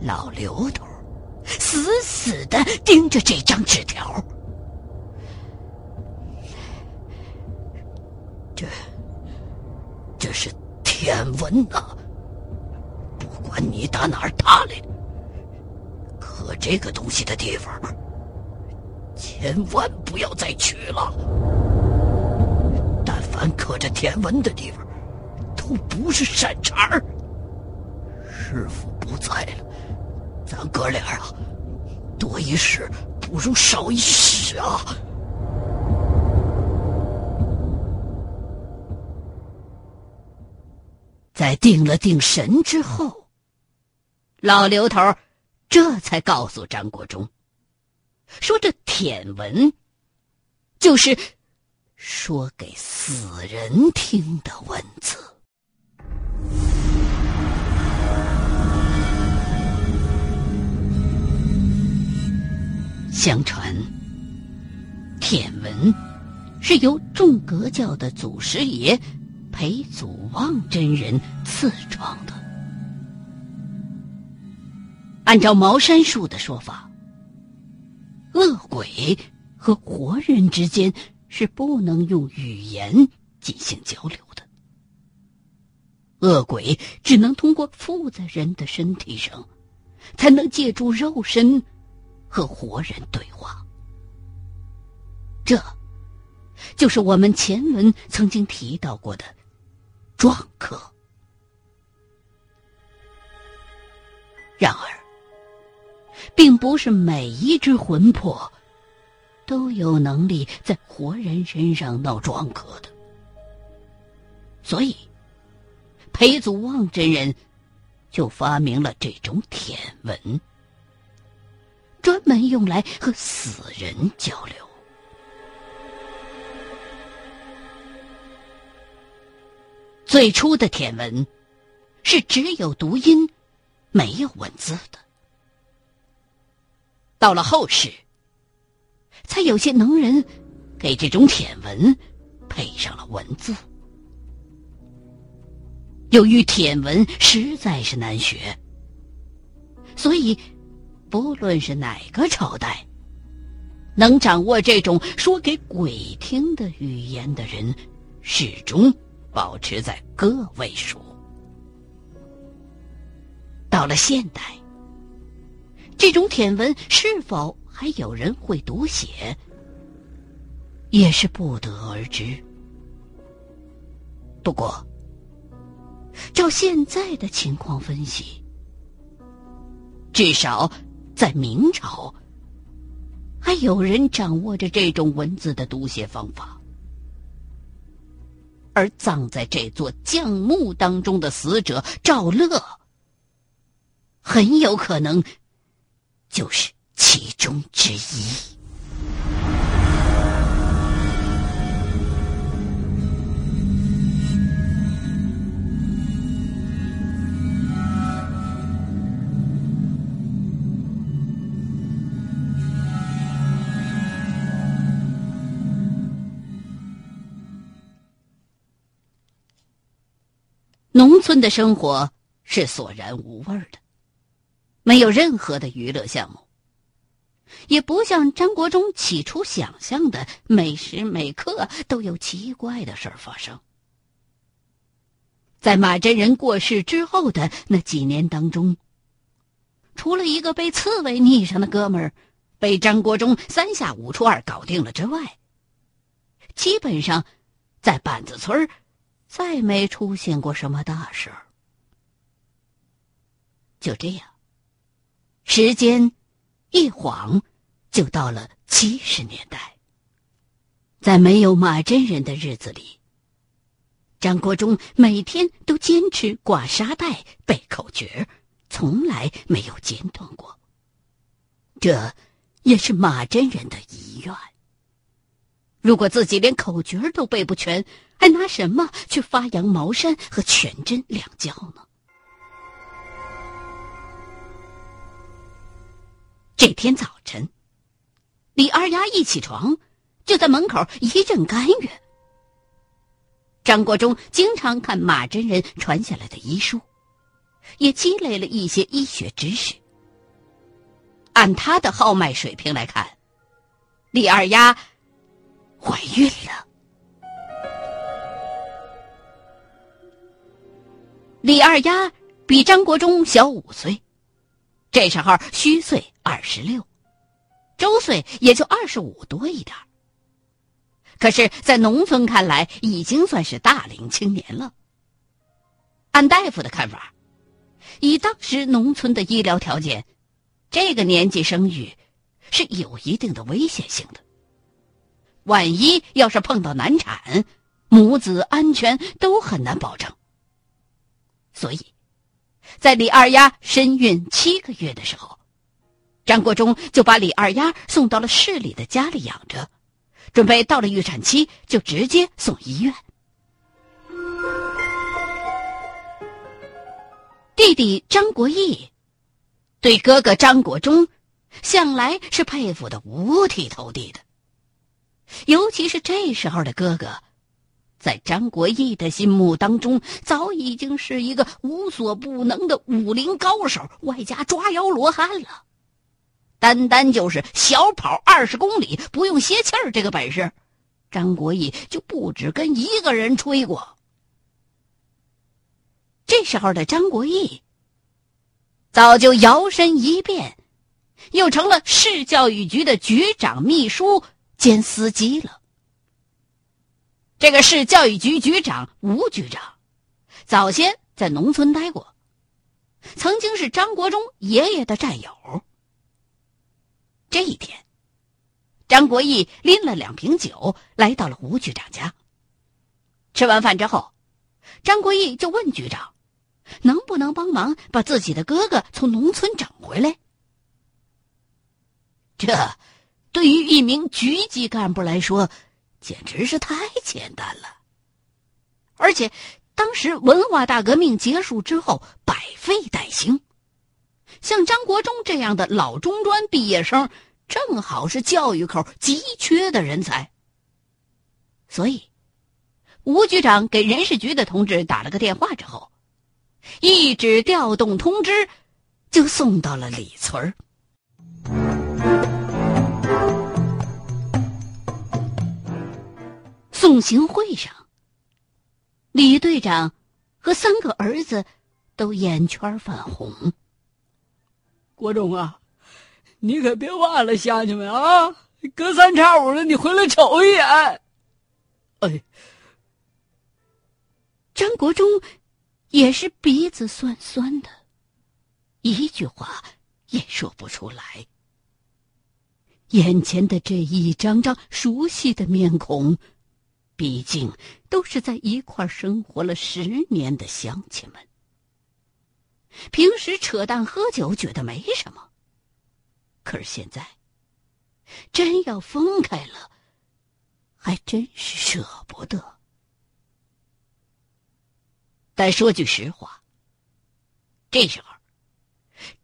老刘头死死的盯着这张纸条。这，这是天文呐！不管你打哪儿打来，刻这个东西的地方，千万不要再去了。但凡刻着天文的地方，都不是善茬儿。师傅不在了，咱哥俩啊，多一事不如少一事啊！在定了定神之后，老刘头这才告诉张国忠，说这舔文就是说给死人听的文字。相传，舔文是由众阁教的祖师爷裴祖望真人赐创的。按照茅山术的说法，恶鬼和活人之间是不能用语言进行交流的，恶鬼只能通过附在人的身体上，才能借助肉身。和活人对话，这，就是我们前文曾经提到过的壮客。然而，并不是每一只魂魄都有能力在活人身上闹壮客的，所以，裴祖望真人就发明了这种舔文。专门用来和死人交流。最初的舔文是只有读音，没有文字的。到了后世，才有些能人给这种舔文配上了文字。由于舔文实在是难学，所以。不论是哪个朝代，能掌握这种说给鬼听的语言的人，始终保持在个位数。到了现代，这种舔文是否还有人会读写，也是不得而知。不过，照现在的情况分析，至少。在明朝，还有人掌握着这种文字的读写方法，而葬在这座将墓当中的死者赵乐，很有可能就是其中之一。农村的生活是索然无味的，没有任何的娱乐项目，也不像张国忠起初想象的每时每刻都有奇怪的事儿发生。在马真人过世之后的那几年当中，除了一个被刺猬腻上的哥们儿被张国忠三下五除二搞定了之外，基本上在板子村儿。再没出现过什么大事儿。就这样，时间一晃就到了七十年代。在没有马真人的日子里，张国忠每天都坚持挂沙袋、背口诀，从来没有间断过。这也是马真人的遗愿。如果自己连口诀都背不全，还拿什么去发扬茅山和全真两教呢？这天早晨，李二丫一起床，就在门口一阵干哕。张国忠经常看马真人传下来的医书，也积累了一些医学知识，按他的号脉水平来看，李二丫怀孕了。李二丫比张国忠小五岁，这时候虚岁二十六，周岁也就二十五多一点可是，在农村看来，已经算是大龄青年了。按大夫的看法，以当时农村的医疗条件，这个年纪生育是有一定的危险性的。万一要是碰到难产，母子安全都很难保证。所以，在李二丫身孕七个月的时候，张国忠就把李二丫送到了市里的家里养着，准备到了预产期就直接送医院。弟弟张国义对哥哥张国忠向来是佩服的五体投地的，尤其是这时候的哥哥。在张国义的心目当中，早已经是一个无所不能的武林高手，外加抓妖罗汉了。单单就是小跑二十公里不用歇气儿这个本事，张国义就不止跟一个人吹过。这时候的张国义，早就摇身一变，又成了市教育局的局长秘书兼司机了。这个市教育局局长吴局长，早先在农村待过，曾经是张国忠爷爷的战友。这一天，张国义拎了两瓶酒来到了吴局长家。吃完饭之后，张国义就问局长：“能不能帮忙把自己的哥哥从农村整回来？”这，对于一名局级干部来说。简直是太简单了，而且当时文化大革命结束之后，百废待兴，像张国忠这样的老中专毕业生，正好是教育口急缺的人才。所以，吴局长给人事局的同志打了个电话之后，一纸调动通知就送到了李村儿。送行会上，李队长和三个儿子都眼圈泛红。国忠啊，你可别忘了乡亲们啊！隔三差五的，你回来瞅一眼。哎，张国忠也是鼻子酸酸的，一句话也说不出来。眼前的这一张张熟悉的面孔。毕竟都是在一块生活了十年的乡亲们，平时扯淡喝酒觉得没什么，可是现在真要分开了，还真是舍不得。但说句实话，这时候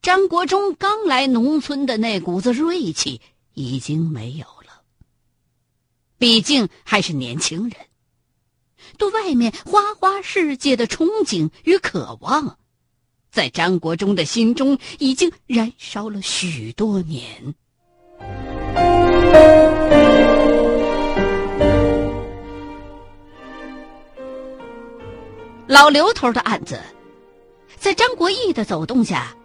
张国忠刚来农村的那股子锐气已经没有。毕竟还是年轻人，对外面花花世界的憧憬与渴望，在张国忠的心中已经燃烧了许多年。老刘头的案子，在张国义的走动下，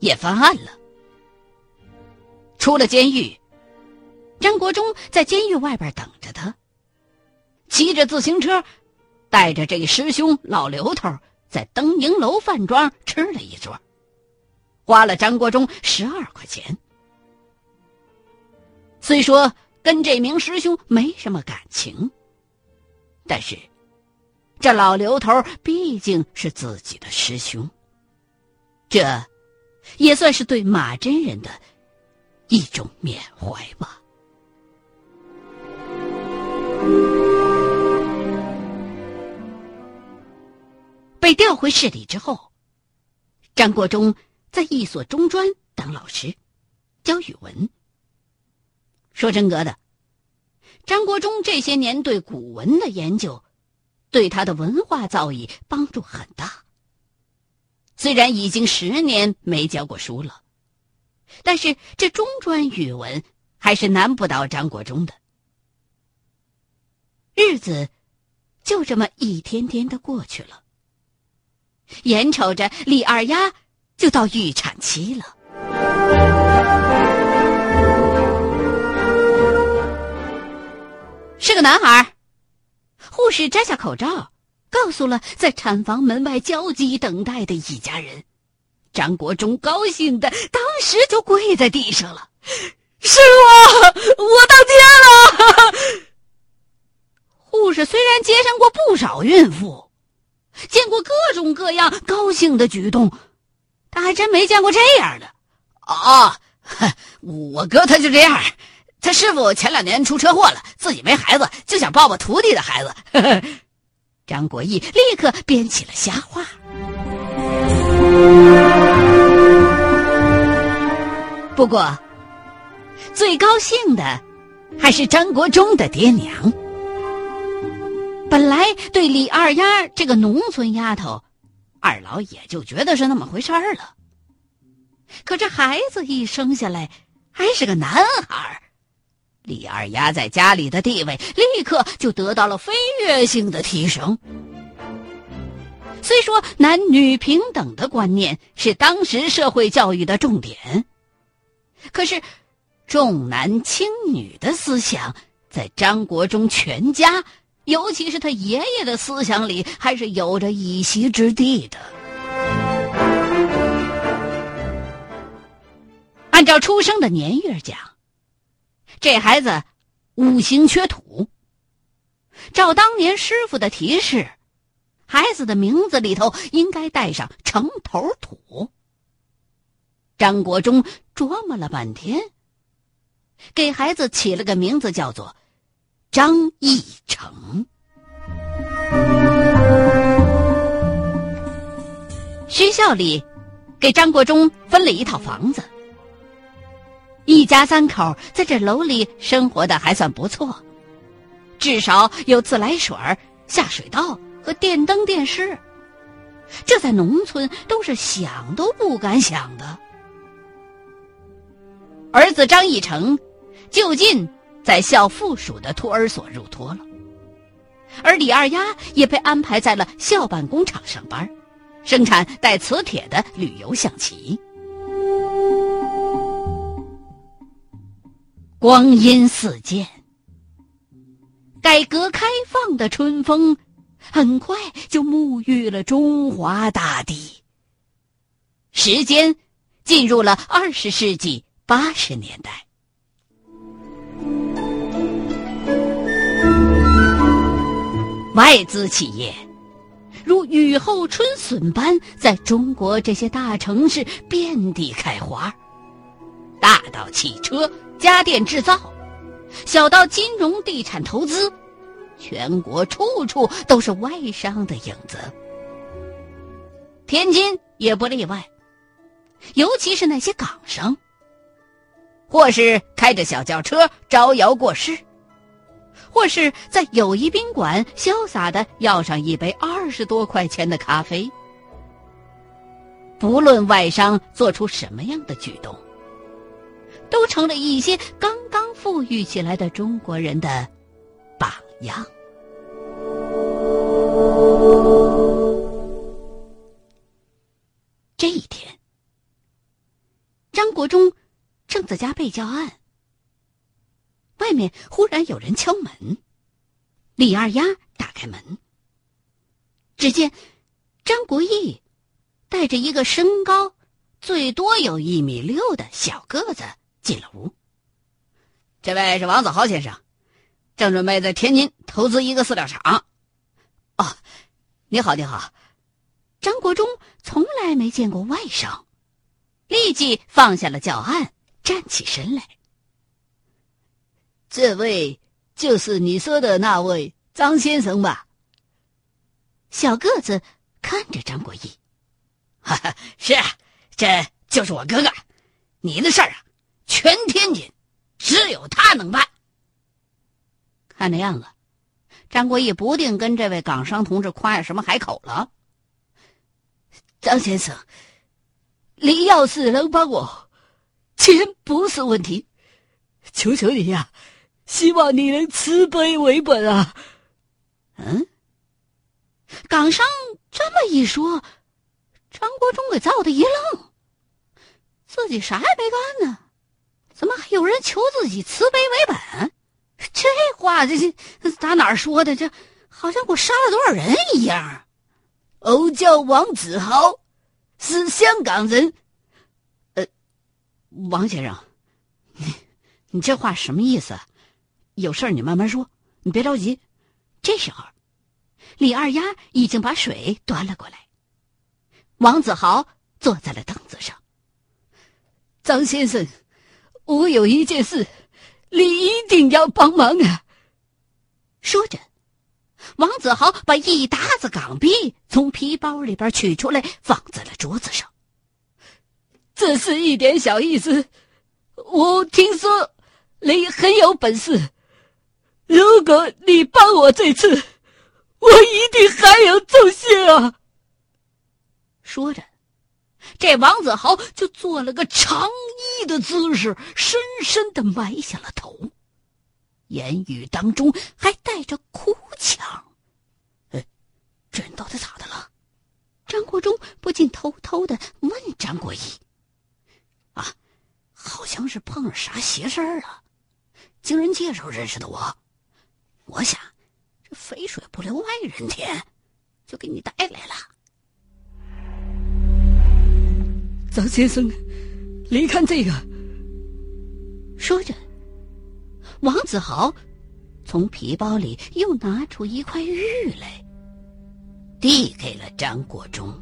也翻案了。出了监狱。张国忠在监狱外边等着他，骑着自行车，带着这师兄老刘头，在登营楼饭庄吃了一桌，花了张国忠十二块钱。虽说跟这名师兄没什么感情，但是这老刘头毕竟是自己的师兄，这也算是对马真人的一种缅怀吧。被调回市里之后，张国忠在一所中专当老师，教语文。说真格的，张国忠这些年对古文的研究，对他的文化造诣帮助很大。虽然已经十年没教过书了，但是这中专语文还是难不倒张国忠的。日子就这么一天天的过去了，眼瞅着李二丫就到预产期了。是个男孩，护士摘下口罩，告诉了在产房门外焦急等待的一家人。张国忠高兴的当时就跪在地上了：“是我，我当爹了！”护士虽然接上过不少孕妇，见过各种各样高兴的举动，他还真没见过这样的。哦，我哥他就这样。他师傅前两年出车祸了，自己没孩子，就想抱抱徒弟的孩子。张国义立刻编起了瞎话。不过，最高兴的还是张国忠的爹娘。本来对李二丫这个农村丫头，二老也就觉得是那么回事儿了。可这孩子一生下来还是个男孩李二丫在家里的地位立刻就得到了飞跃性的提升。虽说男女平等的观念是当时社会教育的重点，可是重男轻女的思想在张国忠全家，尤其是他爷爷的思想里，还是有着一席之地的。按照出生的年月讲。这孩子五行缺土。照当年师傅的提示，孩子的名字里头应该带上城头土。张国忠琢磨了半天，给孩子起了个名字，叫做张义成。学校里给张国忠分了一套房子。一家三口在这楼里生活的还算不错，至少有自来水、下水道和电灯、电视。这在农村都是想都不敢想的。儿子张义成就近在校附属的托儿所入托了，而李二丫也被安排在了校办工厂上班，生产带磁铁的旅游象棋。光阴似箭，改革开放的春风很快就沐浴了中华大地。时间进入了二十世纪八十年代，外资企业如雨后春笋般在中国这些大城市遍地开花，大到汽车。家电制造，小到金融地产投资，全国处处都是外商的影子。天津也不例外，尤其是那些港商，或是开着小轿车招摇过市，或是在友谊宾馆潇洒的要上一杯二十多块钱的咖啡。不论外商做出什么样的举动。都成了一些刚刚富裕起来的中国人的榜样。这一天，张国忠正在家背教案，外面忽然有人敲门。李二丫打开门，只见张国义带着一个身高最多有一米六的小个子。进了屋。这位是王子豪先生，正准备在天津投资一个饲料厂。哦，你好，你好。张国忠从来没见过外商，立即放下了教案，站起身来。这位就是你说的那位张先生吧？小个子看着张国义，哈哈，是啊，这就是我哥哥。你的事儿啊。全天津，只有他能办。看那样子，张国义不定跟这位港商同志夸下什么海口了。张先生，你要是能帮我钱不是问题，求求你呀，希望你能慈悲为本啊！嗯，岗上这么一说，张国忠给造的一愣，自己啥也没干呢，怎么还有人求自己慈悲为本？这话这这打哪儿说的？这好像我杀了多少人一样。我叫王子豪，是香港人。呃，王先生，你你这话什么意思？有事你慢慢说，你别着急。这时候，李二丫已经把水端了过来。王子豪坐在了凳子上。张先生，我有一件事，你一定要帮忙啊！说着。王子豪把一沓子港币从皮包里边取出来，放在了桌子上。这是一点小意思。我听说你很有本事，如果你帮我这次，我一定还有重谢啊！说着，这王子豪就做了个长揖的姿势，深深的埋下了头。言语当中还带着哭腔，哎，这人到底咋的了？张国忠不禁偷偷的问张国义：“啊，好像是碰上啥邪事儿了？经人介绍认识的我，我想这肥水不流外人田，就给你带来了。”张先生，你看这个。说着。王子豪从皮包里又拿出一块玉来，递给了张国忠。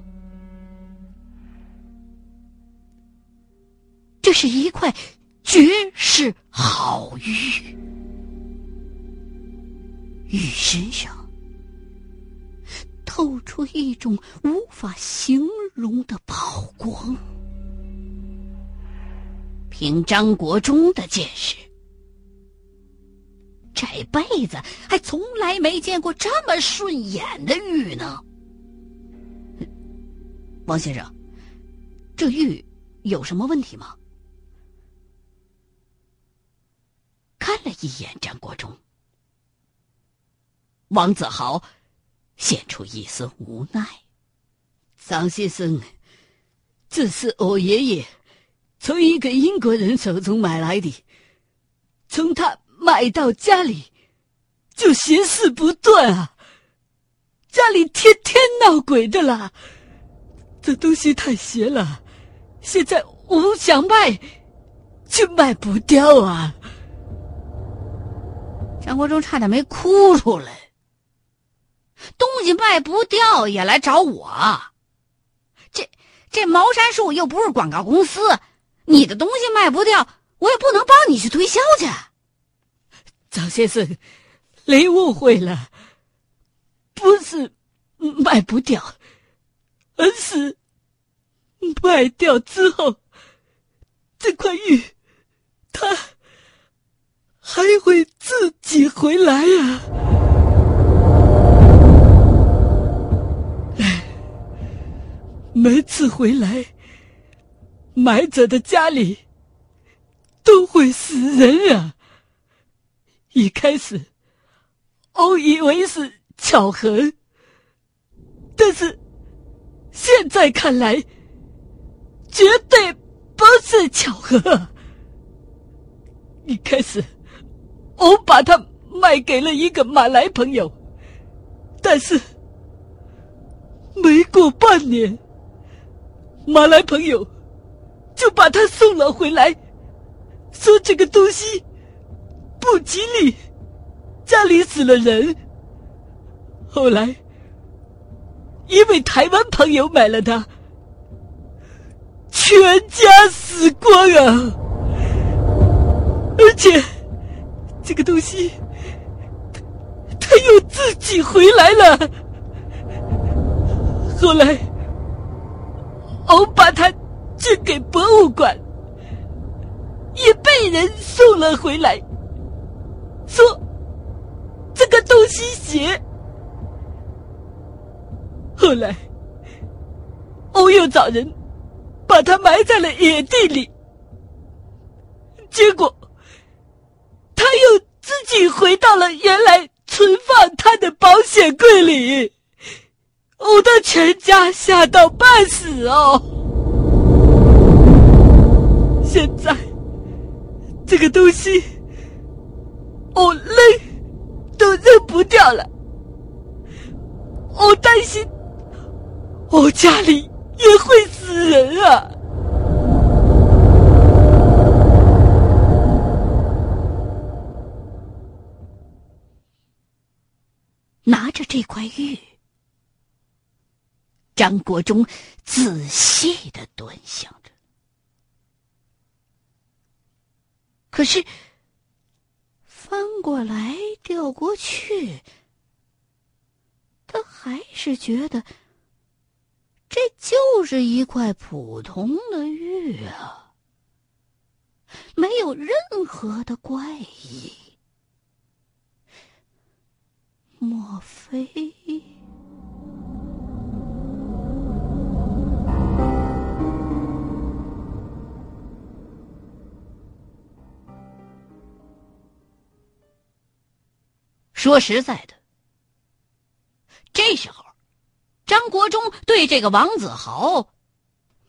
这是一块绝世好玉，玉身上透出一种无法形容的宝光。凭张国忠的见识。这辈子还从来没见过这么顺眼的玉呢，王先生，这玉有什么问题吗？看了一眼张国忠，王子豪显出一丝无奈。张先生，这是我爷爷从一个英国人手中买来的，从他。买到家里，就邪事不断啊！家里天天闹鬼的啦，这东西太邪了，现在我想卖，却卖不掉啊！张国忠差点没哭出来。东西卖不掉也来找我，这这茅山术又不是广告公司，你的东西卖不掉，我也不能帮你去推销去。张先生，你误会了，不是卖不掉，而是卖掉之后，这块玉，它还会自己回来呀！每次回来，买者的家里都会死人啊！一开始，我以为是巧合，但是现在看来，绝对不是巧合。一开始，我把它卖给了一个马来朋友，但是没过半年，马来朋友就把他送了回来，说这个东西。不吉利，家里死了人。后来，一位台湾朋友买了它，全家死光啊！而且，这个东西，他又自己回来了。后来，我把它捐给博物馆，也被人送了回来。说这个东西邪，后来我又找人把它埋在了野地里，结果他又自己回到了原来存放他的保险柜里，呕得全家吓到半死哦。现在这个东西，我扔都扔不掉了，我担心我家里也会死人啊。拿着这块玉，张国忠仔细的端详着。可是翻过来调过去，他还是觉得这就是一块普通的玉啊，没有任何的怪异。莫非？说实在的，这时候张国忠对这个王子豪，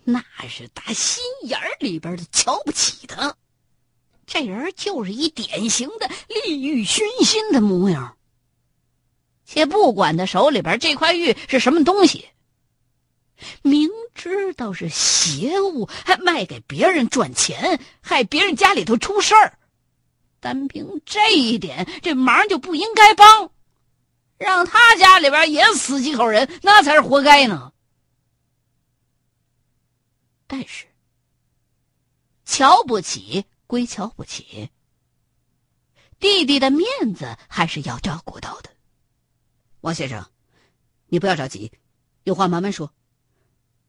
那是打心眼里边的瞧不起他。这人就是一典型的利欲熏心的模样。且不管他手里边这块玉是什么东西，明知道是邪物，还卖给别人赚钱，害别人家里头出事儿，单凭这一点，这忙就不应该帮，让他家里边也死几口人，那才是活该呢。但是，瞧不起归瞧不起，弟弟的面子还是要照顾到的。王先生，你不要着急，有话慢慢说。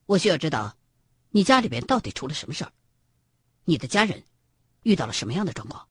我需要知道，你家里边到底出了什么事儿？你的家人遇到了什么样的状况？